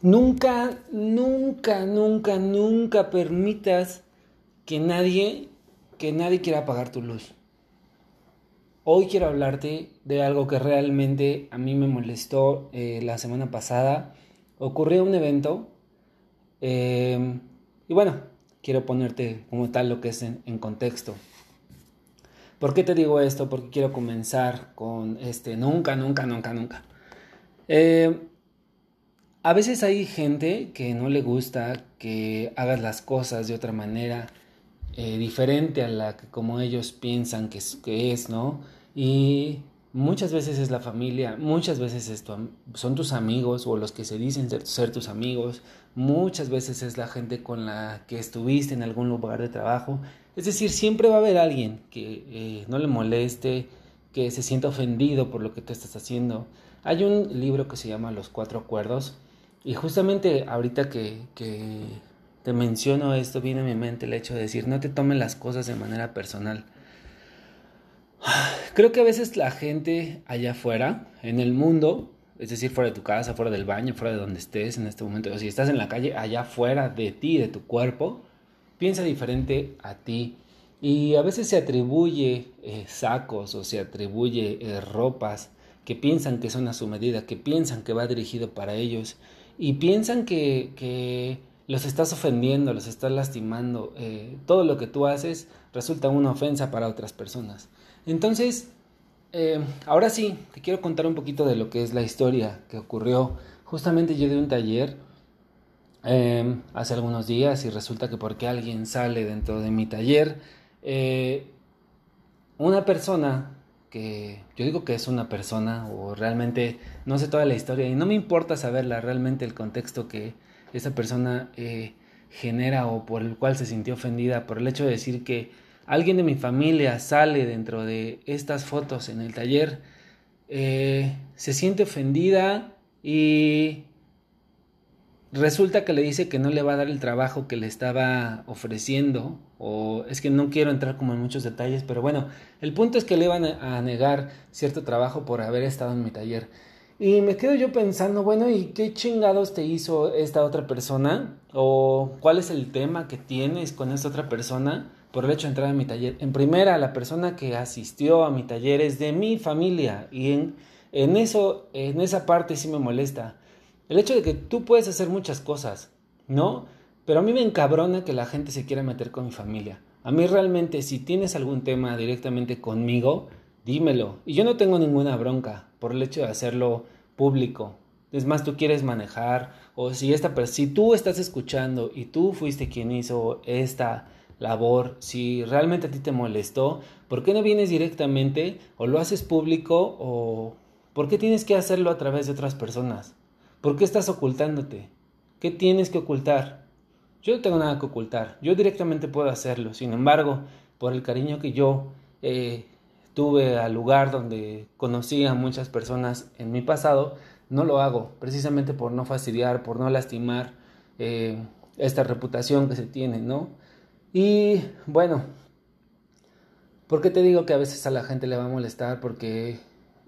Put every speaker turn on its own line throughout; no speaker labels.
Nunca, nunca, nunca, nunca permitas que nadie, que nadie quiera apagar tu luz. Hoy quiero hablarte de algo que realmente a mí me molestó eh, la semana pasada. Ocurrió un evento eh, y bueno, quiero ponerte como tal lo que es en, contexto. ¿Por qué te digo esto? Porque quiero comenzar con este nunca, nunca, nunca, nunca. Eh, a veces hay gente que no le gusta que hagas las cosas de otra manera eh, diferente a la que como ellos piensan que es, es, ¿no? Y muchas veces es la familia, muchas veces son tus amigos o los que se dicen ser, tus amigos, muchas veces es la gente con la que estuviste en algún lugar de trabajo. Es decir, siempre va a haber alguien que eh, no le moleste, que se sienta ofendido por lo que tú estás haciendo. Hay un libro que se llama Los Cuatro Acuerdos y justamente ahorita que, te menciono esto, viene a mi mente el hecho de decir, no te tomen las cosas de manera personal. Creo que a veces la gente allá afuera, en el mundo, es decir, fuera de tu casa, fuera del baño, fuera de donde estés en este momento, o si estás en la calle, allá afuera de ti, de tu cuerpo, piensa diferente a ti. Y a veces se atribuye eh, sacos o se atribuye eh, ropas que piensan que son a su medida, que piensan que va dirigido para ellos y piensan que, los estás ofendiendo, los estás lastimando. Eh, todo lo que tú haces resulta una ofensa para otras personas. Entonces, eh, ahora sí, te quiero contar un poquito de lo que es la historia que ocurrió. Justamente yo di un taller eh, hace algunos días y resulta que porque alguien sale dentro de mi taller, una persona que yo digo que es una persona o realmente no sé toda la historia y no me importa saberla realmente el contexto que esa persona eh, genera o por el cual se sintió ofendida por el hecho de decir que alguien de mi familia sale dentro de estas fotos en el taller eh, se siente ofendida y resulta que le dice que no le va a dar el trabajo que le estaba ofreciendo, o es que no quiero entrar como en muchos detalles, pero bueno, el punto es que le van a negar cierto trabajo por haber estado en mi taller. Y me quedo yo pensando, bueno, ¿y qué chingados te hizo esta otra persona? ¿O cuál es el tema que tienes con esta otra persona por el hecho de entrar a mi taller? En primera, la persona que asistió a mi taller es de mi familia y en, en eso, en esa parte sí me molesta el hecho de que tú puedes hacer muchas cosas, ¿no? Pero a mí me encabrona que la gente se quiera meter con mi familia. A mí realmente, si tienes algún tema directamente conmigo, dímelo. Y yo no tengo ninguna bronca por el hecho de hacerlo público. Es más, tú quieres manejar, o si esta si tú estás escuchando y tú fuiste quien hizo esta labor, si realmente a ti te molestó, ¿por qué no vienes directamente o lo haces público o por qué tienes que hacerlo a través de otras personas? ¿Por qué estás ocultándote? ¿Qué tienes que ocultar? Yo no tengo nada que ocultar, yo directamente puedo hacerlo. Sin embargo, por el cariño que yo eh, tuve al lugar donde conocí a muchas personas en mi pasado, no lo hago, precisamente por no fastidiar, por no lastimar eh, esta reputación que se tiene, ¿no? Y bueno, ¿por qué te digo que a veces a la gente le va a molestar? Porque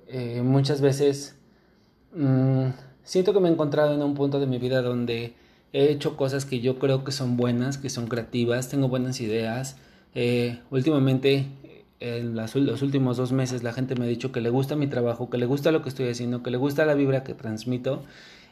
eh, muchas veces... Mm, siento que me he encontrado en un punto de mi vida donde he hecho cosas que yo creo que son buenas, que son creativas, tengo buenas ideas. Eh, últimamente, en los últimos dos meses, la gente me ha dicho que le gusta mi trabajo, que le gusta lo que estoy haciendo, que le gusta la vibra que transmito.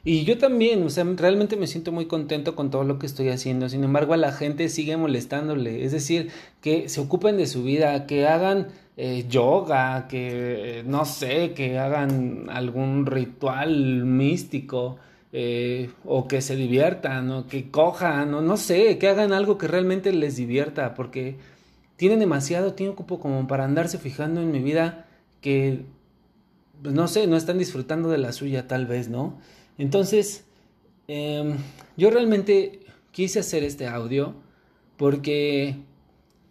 Y yo también, o sea, realmente me siento muy contento con todo lo que estoy haciendo. Sin embargo, a la gente sigue molestándole. Es decir, que se ocupen de su vida, que hagan eh, yoga, que no sé, que hagan algún ritual místico. Eh, o que se diviertan, o que cojan, o no sé, que hagan algo que realmente les divierta, porque tienen demasiado tiempo como para andarse fijando en mi vida que, pues no sé, no están disfrutando de la suya tal vez, ¿no? Entonces, em, yo realmente quise hacer este audio porque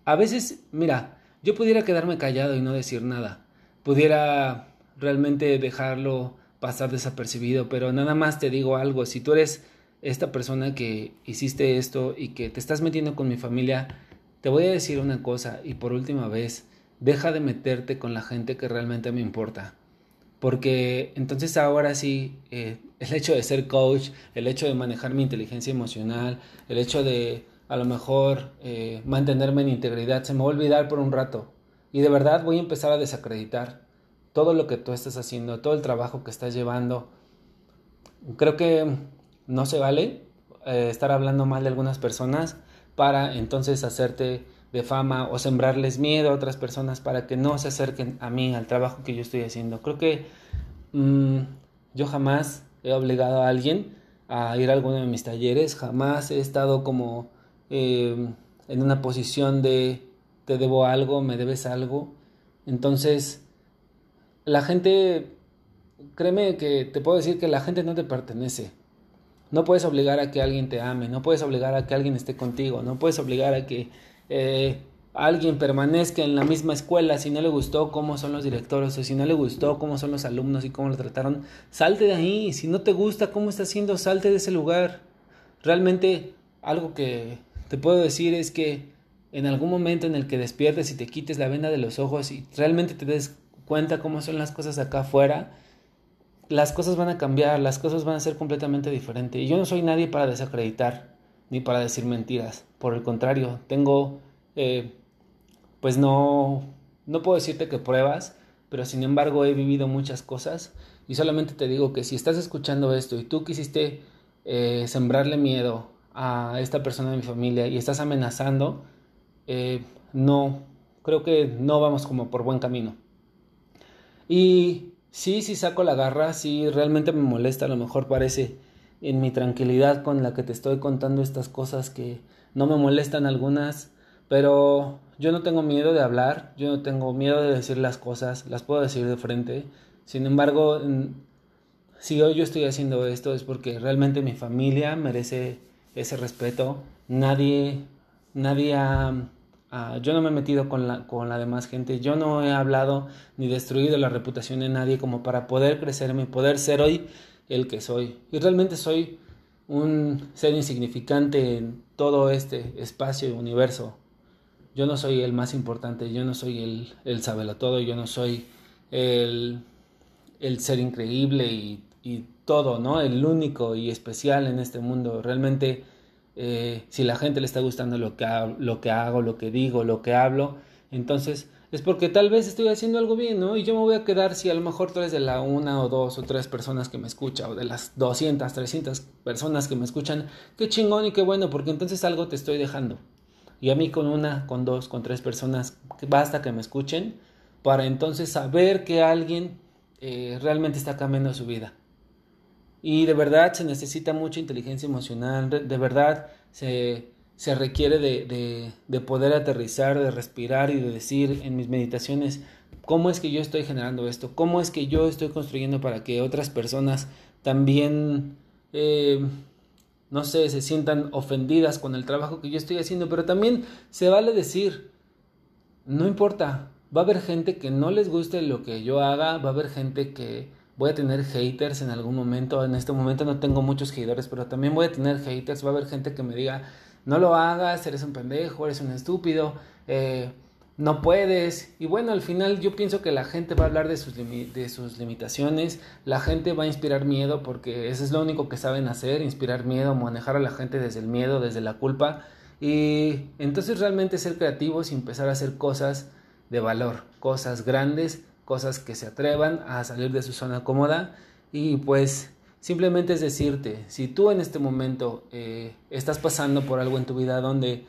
a veces, mira, yo pudiera quedarme callado y no decir nada, pudiera realmente dejarlo pasar desapercibido, pero nada más te digo algo, si tú eres esta persona que hiciste esto y que te estás metiendo con mi familia, te voy a decir una cosa y por última vez, deja de meterte con la gente que realmente me importa. Porque entonces ahora sí, eh, el hecho de ser coach, el hecho de manejar mi inteligencia emocional, el hecho de a lo mejor eh, mantenerme en integridad, se me va a olvidar por un rato. Y de verdad voy a empezar a desacreditar todo lo que tú estás haciendo, todo el trabajo que estás llevando. Creo que no se vale eh, estar hablando mal de algunas personas para entonces hacerte de fama o sembrarles miedo a otras personas para que no se acerquen a mí, al trabajo que yo estoy haciendo. Creo que mm, yo jamás he obligado a alguien a ir a alguno de mis talleres, jamás he estado como eh, en una posición de te debo algo, me debes algo. Entonces, la gente, créeme que te puedo decir que la gente no te pertenece. No puedes obligar a que alguien te ame, no puedes obligar a que alguien esté contigo, no puedes obligar a que eh, alguien permanezca en la misma escuela si no le gustó cómo son los directores o si no le gustó cómo son los alumnos y cómo lo trataron. Salte de ahí, si no te gusta cómo está haciendo, salte de ese lugar. Realmente algo que te puedo decir es que en algún momento en el que despiertes y te quites la venda de los ojos y realmente te des cuenta cómo son las cosas acá afuera, las cosas van a cambiar, las cosas van a ser completamente diferentes. Y yo no soy nadie para desacreditar ni para decir mentiras. Por el contrario, tengo, eh, pues no, no puedo decirte que pruebas, pero sin embargo he vivido muchas cosas y solamente te digo que si estás escuchando esto y tú quisiste eh, sembrarle miedo a esta persona de mi familia y estás amenazando, eh, no, creo que no vamos como por buen camino. Y sí, sí saco la garra, sí realmente me molesta, a lo mejor parece en mi tranquilidad con la que te estoy contando estas cosas que no me molestan algunas, pero yo no tengo miedo de hablar, yo no tengo miedo de decir las cosas, las puedo decir de frente. Sin embargo, si hoy yo estoy haciendo esto es porque realmente mi familia merece ese respeto. Nadie, nadie ha yo no me he metido con la, con la demás gente, yo no he hablado ni destruido la reputación de nadie como para poder crecerme, poder ser hoy el que soy. Y realmente soy un ser insignificante en todo este espacio y universo. Yo no soy el más importante, yo no soy el, el todo, yo no soy el, el ser increíble y, y todo, ¿no? El único y especial en este mundo. Realmente eh, si la gente le está gustando lo que, lo que hago, lo que digo, lo que hablo, entonces es porque tal vez estoy haciendo algo bien, ¿no? Y yo me voy a quedar si a lo mejor tú eres de la una o dos o tres personas que me escuchan, o de las 200, 300 personas que me escuchan, qué chingón y qué bueno, porque entonces algo te estoy dejando. Y a mí con una, con dos, con tres personas, basta que me escuchen para entonces saber que alguien eh, realmente está cambiando su vida. Y de verdad se necesita mucha inteligencia emocional, de verdad se, se requiere de, de, poder aterrizar, de respirar y de decir en mis meditaciones cómo es que yo estoy generando esto, cómo es que yo estoy construyendo para que otras personas también, eh, no sé, se sientan ofendidas con el trabajo que yo estoy haciendo, pero también se vale decir, no importa, va a haber gente que no les guste lo que yo haga, va a haber gente que voy a tener haters en algún momento. En este momento no tengo muchos haters, pero también voy a tener haters. Va a haber gente que me diga, no lo hagas, eres un pendejo, eres un estúpido, eh, no puedes. Y bueno, al final yo pienso que la gente va a hablar de sus, de sus limitaciones, la gente va a inspirar miedo porque eso es lo único que saben hacer, inspirar miedo, manejar a la gente desde el miedo, desde la culpa. Y entonces realmente ser creativos y empezar a hacer cosas de valor, cosas grandes cosas que se atrevan a salir de su zona cómoda y pues simplemente es decirte, si tú en este momento eh, estás pasando por algo en tu vida donde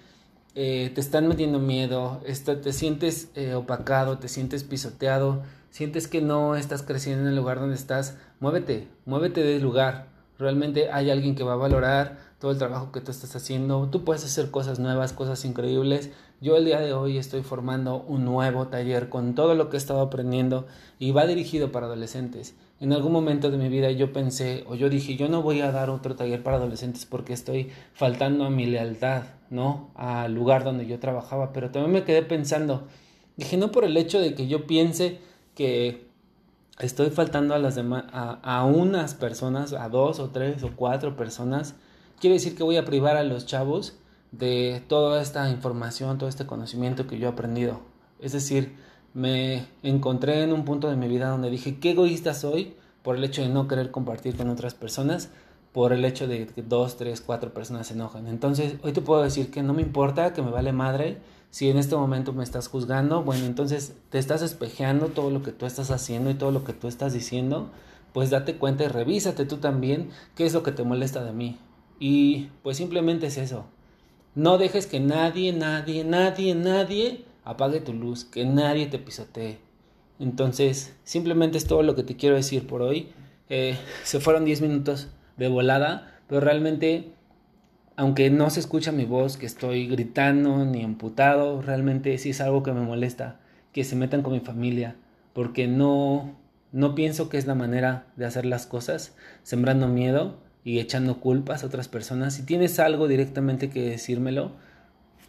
eh, te están metiendo miedo, te sientes eh, opacado, te sientes pisoteado, sientes que no estás creciendo en el lugar donde estás, muévete, muévete del lugar. Realmente hay alguien que va a valorar todo el trabajo que tú estás haciendo. Tú puedes hacer cosas nuevas, cosas increíbles. Yo el día de hoy estoy formando un nuevo taller con todo lo que he estado aprendiendo y va dirigido para adolescentes. En algún momento de mi vida yo pensé o yo dije, yo no voy a dar otro taller para adolescentes porque estoy faltando a mi lealtad, ¿no? Al lugar donde yo trabajaba, pero también me quedé pensando, dije, no por el hecho de que yo piense que estoy faltando a las demás, a, a unas personas, a dos o tres o cuatro personas, quiere decir que voy a privar a los chavos de toda esta información, todo este conocimiento que yo he aprendido. Es decir, me encontré en un punto de mi vida donde dije, qué egoísta soy por el hecho de no querer compartir con otras personas, por el hecho de que dos, tres, cuatro personas se enojan. Entonces, hoy te puedo decir que no me importa, que me vale madre. Si en este momento me estás juzgando, bueno, entonces te estás espejeando todo lo que tú estás haciendo y todo lo que tú estás diciendo, pues date cuenta y revísate tú también qué es lo que te molesta de mí. Y pues simplemente es eso. No dejes que nadie, nadie, nadie, nadie apague tu luz, que nadie te pisotee. Entonces, simplemente es todo lo que te quiero decir por hoy. Eh, se fueron 10 minutos de volada, pero realmente, aunque no se escucha mi voz, que estoy gritando ni amputado, realmente sí es algo que me molesta, que se metan con mi familia, porque no, no pienso que es la manera de hacer las cosas, sembrando miedo y echando culpas a otras personas. Si tienes algo directamente que decírmelo,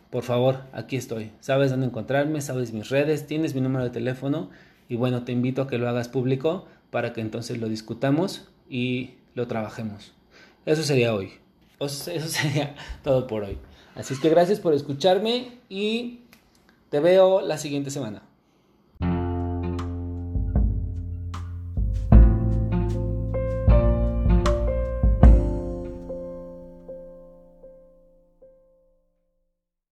por favor, aquí estoy. Sabes dónde encontrarme, sabes mis redes, tienes mi número de teléfono y bueno, te invito a que lo hagas público para que entonces lo discutamos y lo trabajemos. Eso sería hoy. Eso sería todo por hoy. Así es que gracias por escucharme y te veo la siguiente semana.